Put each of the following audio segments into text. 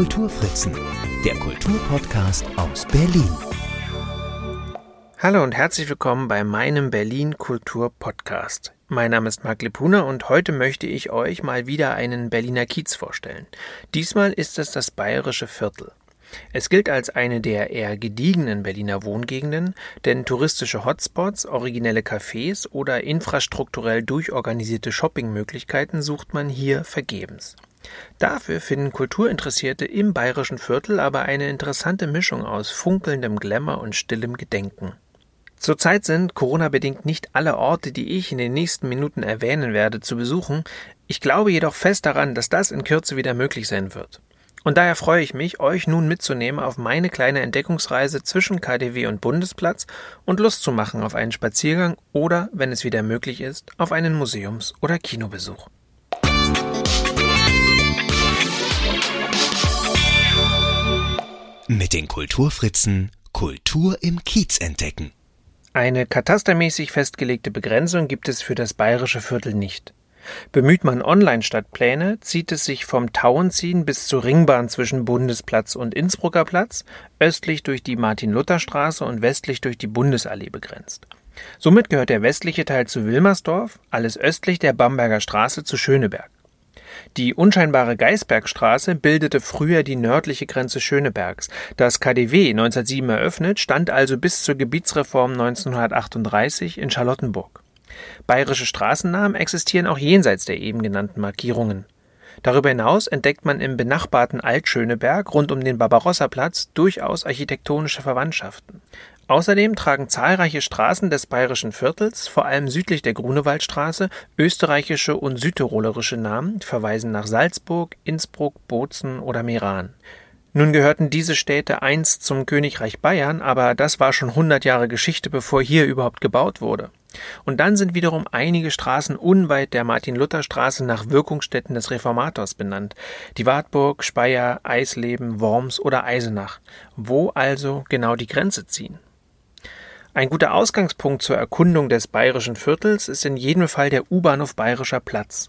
Kulturfritzen, der Kulturpodcast aus Berlin. Hallo und herzlich willkommen bei meinem Berlin Kultur Podcast. Mein Name ist Marc Lepuna und heute möchte ich euch mal wieder einen Berliner Kiez vorstellen. Diesmal ist es das Bayerische Viertel. Es gilt als eine der eher gediegenen Berliner Wohngegenden, denn touristische Hotspots, originelle Cafés oder infrastrukturell durchorganisierte Shoppingmöglichkeiten sucht man hier vergebens. Dafür finden Kulturinteressierte im bayerischen Viertel aber eine interessante Mischung aus funkelndem Glamour und stillem Gedenken. Zurzeit sind Corona-bedingt nicht alle Orte, die ich in den nächsten Minuten erwähnen werde, zu besuchen. Ich glaube jedoch fest daran, dass das in Kürze wieder möglich sein wird. Und daher freue ich mich, euch nun mitzunehmen auf meine kleine Entdeckungsreise zwischen KDW und Bundesplatz und Lust zu machen auf einen Spaziergang oder, wenn es wieder möglich ist, auf einen Museums- oder Kinobesuch. Mit den Kulturfritzen Kultur im Kiez entdecken. Eine katastermäßig festgelegte Begrenzung gibt es für das bayerische Viertel nicht. Bemüht man Online-Stadtpläne, zieht es sich vom Tauenziehen bis zur Ringbahn zwischen Bundesplatz und Innsbrucker Platz, östlich durch die Martin-Luther-Straße und westlich durch die Bundesallee begrenzt. Somit gehört der westliche Teil zu Wilmersdorf, alles östlich der Bamberger Straße zu Schöneberg. Die unscheinbare Geisbergstraße bildete früher die nördliche Grenze Schönebergs. Das KDW 1907 eröffnet, stand also bis zur Gebietsreform 1938 in Charlottenburg. Bayerische Straßennamen existieren auch jenseits der eben genannten Markierungen. Darüber hinaus entdeckt man im benachbarten Altschöneberg rund um den Barbarossa-Platz durchaus architektonische Verwandtschaften. Außerdem tragen zahlreiche Straßen des bayerischen Viertels, vor allem südlich der Grunewaldstraße, österreichische und südtirolerische Namen, verweisen nach Salzburg, Innsbruck, Bozen oder Meran. Nun gehörten diese Städte einst zum Königreich Bayern, aber das war schon hundert Jahre Geschichte, bevor hier überhaupt gebaut wurde. Und dann sind wiederum einige Straßen unweit der Martin-Luther-Straße nach Wirkungsstätten des Reformators benannt. Die Wartburg, Speyer, Eisleben, Worms oder Eisenach. Wo also genau die Grenze ziehen? Ein guter Ausgangspunkt zur Erkundung des bayerischen Viertels ist in jedem Fall der U-Bahnhof Bayerischer Platz.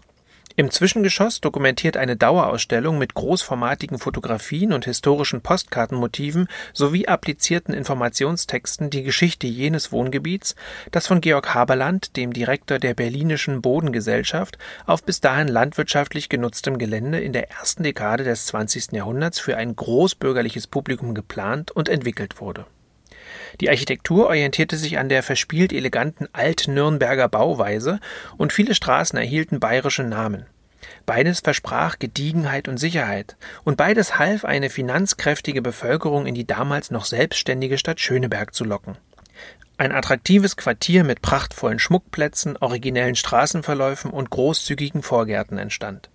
Im Zwischengeschoss dokumentiert eine Dauerausstellung mit großformatigen Fotografien und historischen Postkartenmotiven sowie applizierten Informationstexten die Geschichte jenes Wohngebiets, das von Georg Haberland, dem Direktor der Berlinischen Bodengesellschaft, auf bis dahin landwirtschaftlich genutztem Gelände in der ersten Dekade des 20. Jahrhunderts für ein großbürgerliches Publikum geplant und entwickelt wurde die Architektur orientierte sich an der verspielt eleganten Alt-Nürnberger Bauweise und viele Straßen erhielten bayerische Namen. Beides versprach Gediegenheit und Sicherheit, und beides half, eine finanzkräftige Bevölkerung in die damals noch selbstständige Stadt Schöneberg zu locken. Ein attraktives Quartier mit prachtvollen Schmuckplätzen, originellen Straßenverläufen und großzügigen Vorgärten entstand.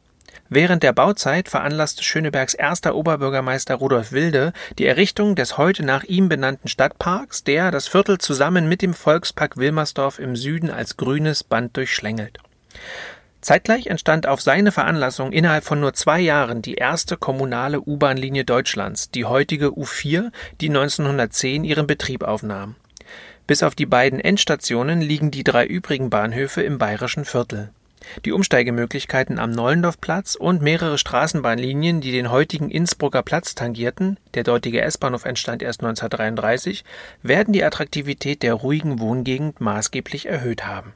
Während der Bauzeit veranlasste Schönebergs erster Oberbürgermeister Rudolf Wilde die Errichtung des heute nach ihm benannten Stadtparks, der das Viertel zusammen mit dem Volkspark Wilmersdorf im Süden als grünes Band durchschlängelt. Zeitgleich entstand auf seine Veranlassung innerhalb von nur zwei Jahren die erste kommunale U-Bahn-Linie Deutschlands, die heutige U4, die 1910 ihren Betrieb aufnahm. Bis auf die beiden Endstationen liegen die drei übrigen Bahnhöfe im bayerischen Viertel. Die Umsteigemöglichkeiten am Nollendorfplatz und mehrere Straßenbahnlinien, die den heutigen Innsbrucker Platz tangierten (der dortige S-Bahnhof entstand erst 1933), werden die Attraktivität der ruhigen Wohngegend maßgeblich erhöht haben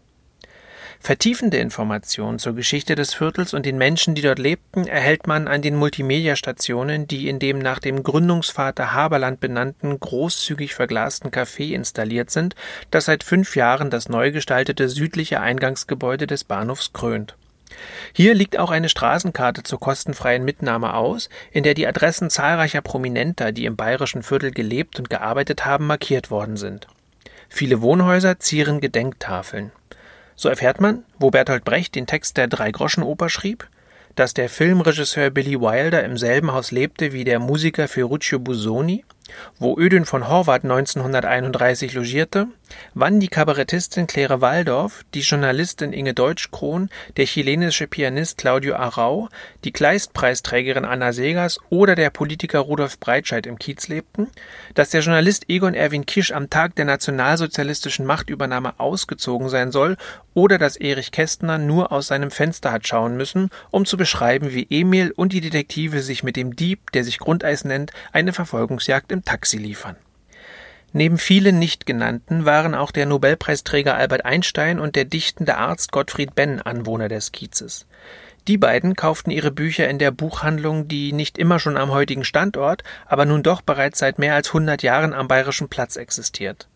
Vertiefende Informationen zur Geschichte des Viertels und den Menschen, die dort lebten, erhält man an den Multimedia-Stationen, die in dem nach dem Gründungsvater Haberland benannten, großzügig verglasten Café installiert sind, das seit fünf Jahren das neu gestaltete südliche Eingangsgebäude des Bahnhofs krönt. Hier liegt auch eine Straßenkarte zur kostenfreien Mitnahme aus, in der die Adressen zahlreicher Prominenter, die im bayerischen Viertel gelebt und gearbeitet haben, markiert worden sind. Viele Wohnhäuser zieren Gedenktafeln. So erfährt man, wo Bertolt Brecht den Text der Dreigroschenoper schrieb, dass der Filmregisseur Billy Wilder im selben Haus lebte wie der Musiker Ferruccio Busoni, wo Ödün von Horvath 1931 logierte, wann die Kabarettistin Claire Waldorf, die Journalistin Inge Deutsch-Krohn, der chilenische Pianist Claudio Arau, die Kleist-Preisträgerin Anna Segers oder der Politiker Rudolf Breitscheid im Kiez lebten, dass der Journalist Egon Erwin Kisch am Tag der nationalsozialistischen Machtübernahme ausgezogen sein soll oder dass Erich Kästner nur aus seinem Fenster hat schauen müssen, um zu beschreiben, wie Emil und die Detektive sich mit dem Dieb, der sich Grundeis nennt, eine Verfolgungsjagd im Taxi liefern. Neben vielen nicht genannten waren auch der Nobelpreisträger Albert Einstein und der dichtende Arzt Gottfried Benn Anwohner des Kiezes. Die beiden kauften ihre Bücher in der Buchhandlung, die nicht immer schon am heutigen Standort, aber nun doch bereits seit mehr als 100 Jahren am Bayerischen Platz existiert.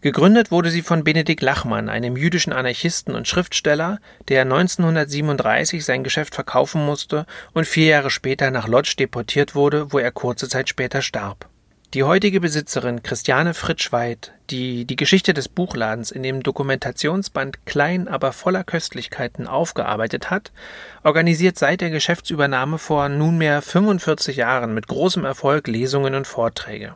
Gegründet wurde sie von Benedikt Lachmann, einem jüdischen Anarchisten und Schriftsteller, der 1937 sein Geschäft verkaufen musste und vier Jahre später nach Lodz deportiert wurde, wo er kurze Zeit später starb. Die heutige Besitzerin Christiane Fritsch-Weid, die die Geschichte des Buchladens in dem Dokumentationsband Klein, aber voller Köstlichkeiten aufgearbeitet hat, organisiert seit der Geschäftsübernahme vor nunmehr 45 Jahren mit großem Erfolg Lesungen und Vorträge.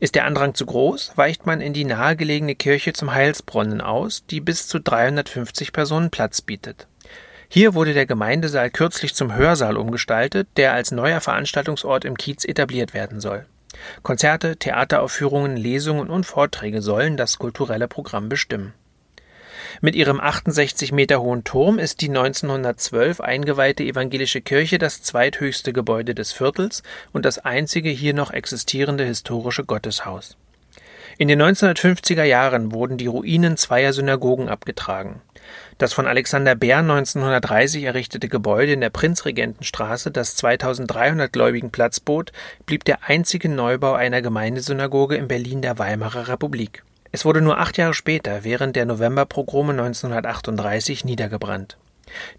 Ist der Andrang zu groß, weicht man in die nahegelegene Kirche zum Heilsbrunnen aus, die bis zu 350 Personen Platz bietet. Hier wurde der Gemeindesaal kürzlich zum Hörsaal umgestaltet, der als neuer Veranstaltungsort im Kiez etabliert werden soll. Konzerte, Theateraufführungen, Lesungen und Vorträge sollen das kulturelle Programm bestimmen. Mit ihrem 68 Meter hohen Turm ist die 1912 eingeweihte evangelische Kirche das zweithöchste Gebäude des Viertels und das einzige hier noch existierende historische Gotteshaus. In den 1950er Jahren wurden die Ruinen zweier Synagogen abgetragen. Das von Alexander Bär 1930 errichtete Gebäude in der Prinzregentenstraße, das 2300 Gläubigen Platz bot, blieb der einzige Neubau einer Gemeindesynagoge in Berlin der Weimarer Republik. Es wurde nur acht Jahre später, während der Novemberpogrome 1938, niedergebrannt.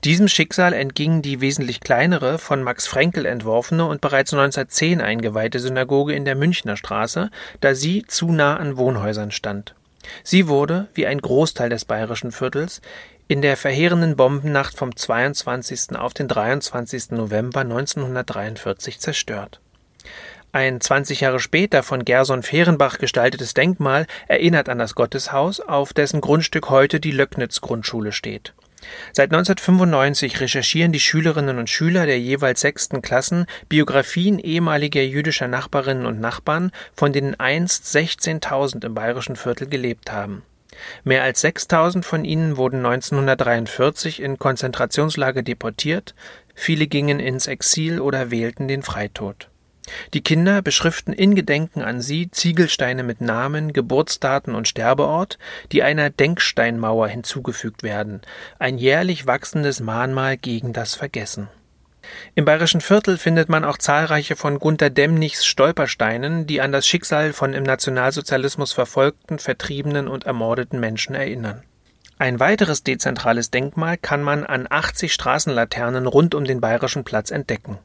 Diesem Schicksal entging die wesentlich kleinere, von Max Frenkel entworfene und bereits 1910 eingeweihte Synagoge in der Münchner Straße, da sie zu nah an Wohnhäusern stand. Sie wurde, wie ein Großteil des bayerischen Viertels, in der verheerenden Bombennacht vom 22. auf den 23. November 1943 zerstört. Ein 20 Jahre später von Gerson Fehrenbach gestaltetes Denkmal erinnert an das Gotteshaus, auf dessen Grundstück heute die Löcknitz-Grundschule steht. Seit 1995 recherchieren die Schülerinnen und Schüler der jeweils sechsten Klassen Biografien ehemaliger jüdischer Nachbarinnen und Nachbarn, von denen einst 16.000 im bayerischen Viertel gelebt haben. Mehr als 6000 von ihnen wurden 1943 in Konzentrationslager deportiert, viele gingen ins Exil oder wählten den Freitod. Die Kinder beschriften in Gedenken an sie Ziegelsteine mit Namen, Geburtsdaten und Sterbeort, die einer Denksteinmauer hinzugefügt werden, ein jährlich wachsendes Mahnmal gegen das Vergessen. Im bayerischen Viertel findet man auch zahlreiche von Gunter Demnichs Stolpersteinen, die an das Schicksal von im Nationalsozialismus verfolgten, vertriebenen und ermordeten Menschen erinnern. Ein weiteres dezentrales Denkmal kann man an 80 Straßenlaternen rund um den bayerischen Platz entdecken.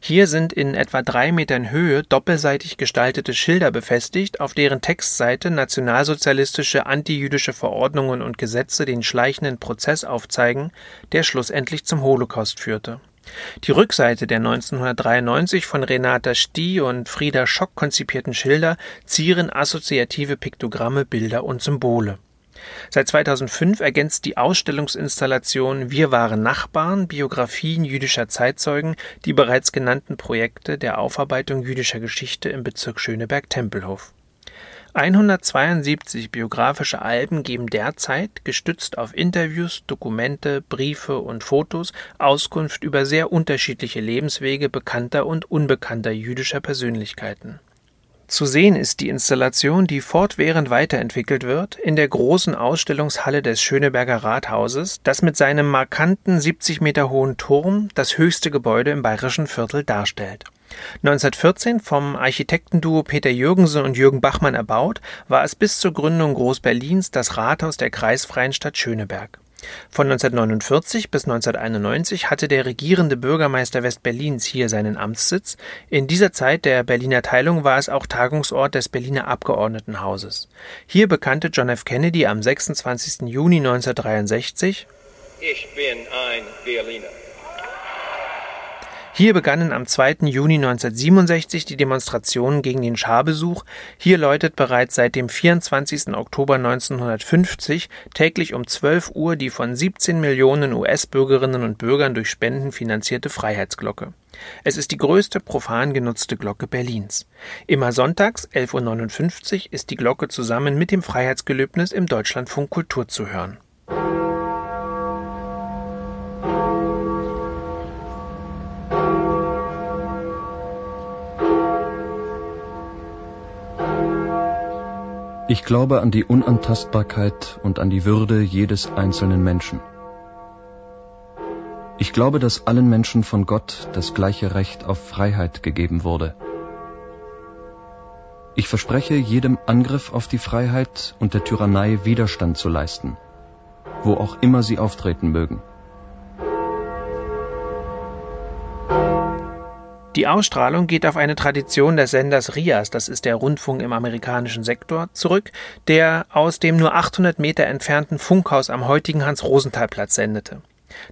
Hier sind in etwa drei Metern Höhe doppelseitig gestaltete Schilder befestigt, auf deren Textseite nationalsozialistische antijüdische Verordnungen und Gesetze den schleichenden Prozess aufzeigen, der schlussendlich zum Holocaust führte. Die Rückseite der 1993 von Renata Stie und Frieda Schock konzipierten Schilder zieren assoziative Piktogramme, Bilder und Symbole Seit 2005 ergänzt die Ausstellungsinstallation Wir waren Nachbarn Biografien jüdischer Zeitzeugen die bereits genannten Projekte der Aufarbeitung jüdischer Geschichte im Bezirk Schöneberg-Tempelhof. 172 biografische Alben geben derzeit, gestützt auf Interviews, Dokumente, Briefe und Fotos, Auskunft über sehr unterschiedliche Lebenswege bekannter und unbekannter jüdischer Persönlichkeiten zu sehen ist die Installation, die fortwährend weiterentwickelt wird, in der großen Ausstellungshalle des Schöneberger Rathauses, das mit seinem markanten 70 Meter hohen Turm das höchste Gebäude im bayerischen Viertel darstellt. 1914 vom Architektenduo Peter Jürgensen und Jürgen Bachmann erbaut, war es bis zur Gründung Großberlins das Rathaus der kreisfreien Stadt Schöneberg. Von 1949 bis 1991 hatte der regierende Bürgermeister Westberlins hier seinen Amtssitz, in dieser Zeit der Berliner Teilung war es auch Tagungsort des Berliner Abgeordnetenhauses. Hier bekannte John F. Kennedy am 26. Juni 1963 Ich bin ein Berliner. Hier begannen am 2. Juni 1967 die Demonstrationen gegen den Scharbesuch. Hier läutet bereits seit dem 24. Oktober 1950 täglich um 12 Uhr die von 17 Millionen US-Bürgerinnen und Bürgern durch Spenden finanzierte Freiheitsglocke. Es ist die größte profan genutzte Glocke Berlins. Immer sonntags 11.59 Uhr ist die Glocke zusammen mit dem Freiheitsgelöbnis im Deutschlandfunk Kultur zu hören. Ich glaube an die Unantastbarkeit und an die Würde jedes einzelnen Menschen. Ich glaube, dass allen Menschen von Gott das gleiche Recht auf Freiheit gegeben wurde. Ich verspreche, jedem Angriff auf die Freiheit und der Tyrannei Widerstand zu leisten, wo auch immer sie auftreten mögen. Die Ausstrahlung geht auf eine Tradition des Senders RIAS, das ist der Rundfunk im amerikanischen Sektor, zurück, der aus dem nur 800 Meter entfernten Funkhaus am heutigen Hans-Rosenthal-Platz sendete.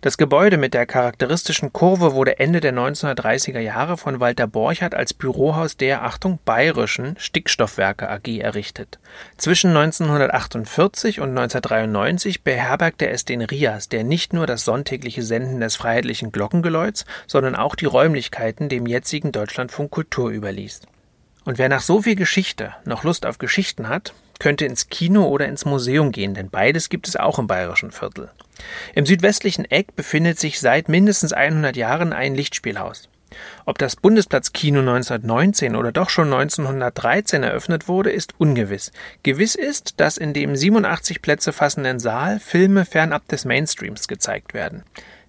Das Gebäude mit der charakteristischen Kurve wurde Ende der 1930er Jahre von Walter Borchardt als Bürohaus der, Achtung, Bayerischen Stickstoffwerke AG errichtet. Zwischen 1948 und 1993 beherbergte es den RIAS, der nicht nur das sonntägliche Senden des freiheitlichen Glockengeläuts, sondern auch die Räumlichkeiten dem jetzigen Deutschlandfunk Kultur überließ. Und wer nach so viel Geschichte noch Lust auf Geschichten hat, könnte ins Kino oder ins Museum gehen, denn beides gibt es auch im bayerischen Viertel. Im südwestlichen Eck befindet sich seit mindestens 100 Jahren ein Lichtspielhaus. Ob das Bundesplatzkino 1919 oder doch schon 1913 eröffnet wurde, ist ungewiss. Gewiss ist, dass in dem 87 Plätze fassenden Saal Filme fernab des Mainstreams gezeigt werden.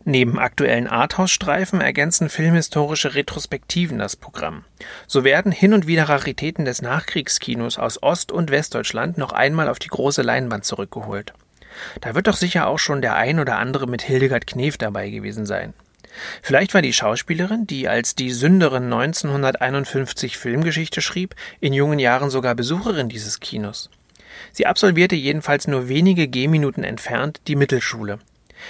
Neben aktuellen Arthouse-Streifen ergänzen filmhistorische Retrospektiven das Programm. So werden hin und wieder Raritäten des Nachkriegskinos aus Ost- und Westdeutschland noch einmal auf die große Leinwand zurückgeholt. Da wird doch sicher auch schon der ein oder andere mit Hildegard Knef dabei gewesen sein. Vielleicht war die Schauspielerin, die als die Sünderin 1951 Filmgeschichte schrieb, in jungen Jahren sogar Besucherin dieses Kinos. Sie absolvierte jedenfalls nur wenige Gehminuten entfernt die Mittelschule.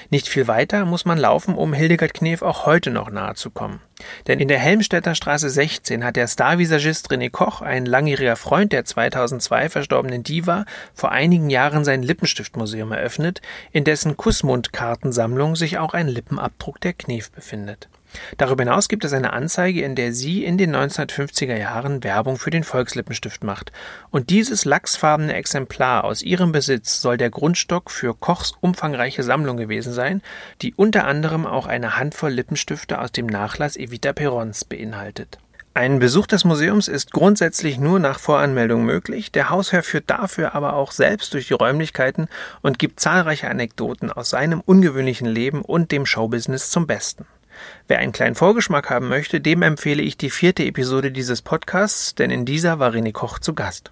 Nicht viel weiter muss man laufen, um Hildegard Knef auch heute noch nahe zu kommen. Denn in der Helmstedter Straße 16 hat der Starvisagist René Koch, ein langjähriger Freund der 2002 verstorbenen Diva, vor einigen Jahren sein Lippenstiftmuseum eröffnet, in dessen Kussmundkartensammlung sich auch ein Lippenabdruck der Knef befindet. Darüber hinaus gibt es eine Anzeige, in der sie in den 1950er Jahren Werbung für den Volkslippenstift macht. Und dieses lachsfarbene Exemplar aus ihrem Besitz soll der Grundstock für Kochs umfangreiche Sammlung gewesen sein, die unter anderem auch eine Handvoll Lippenstifte aus dem Nachlass Evita Perons beinhaltet. Ein Besuch des Museums ist grundsätzlich nur nach Voranmeldung möglich. Der Hausherr führt dafür aber auch selbst durch die Räumlichkeiten und gibt zahlreiche Anekdoten aus seinem ungewöhnlichen Leben und dem Showbusiness zum Besten. Wer einen kleinen Vorgeschmack haben möchte, dem empfehle ich die vierte Episode dieses Podcasts, denn in dieser war René Koch zu Gast.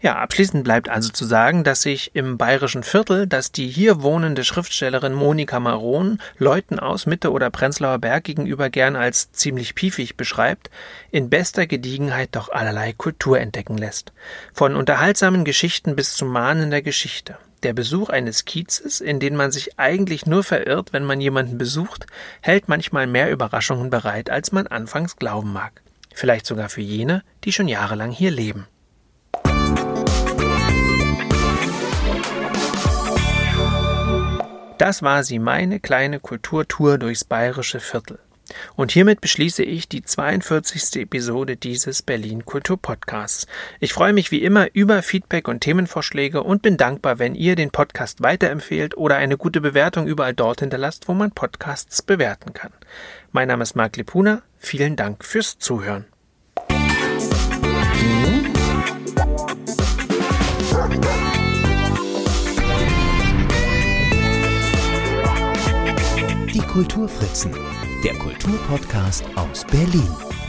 Ja, abschließend bleibt also zu sagen, dass sich im bayerischen Viertel, das die hier wohnende Schriftstellerin Monika Maron Leuten aus Mitte oder Prenzlauer Berg gegenüber gern als ziemlich piefig beschreibt, in bester Gediegenheit doch allerlei Kultur entdecken lässt. Von unterhaltsamen Geschichten bis zu mahnender Geschichte. Der Besuch eines Kiezes, in den man sich eigentlich nur verirrt, wenn man jemanden besucht, hält manchmal mehr Überraschungen bereit, als man anfangs glauben mag. Vielleicht sogar für jene, die schon jahrelang hier leben. Das war sie, meine kleine Kulturtour durchs bayerische Viertel. Und hiermit beschließe ich die 42. Episode dieses Berlin Kultur Podcasts. Ich freue mich wie immer über Feedback und Themenvorschläge und bin dankbar, wenn ihr den Podcast weiterempfehlt oder eine gute Bewertung überall dort hinterlasst, wo man Podcasts bewerten kann. Mein Name ist Marc Lipuna. Vielen Dank fürs Zuhören. Die Kulturfritzen der Kulturpodcast aus Berlin.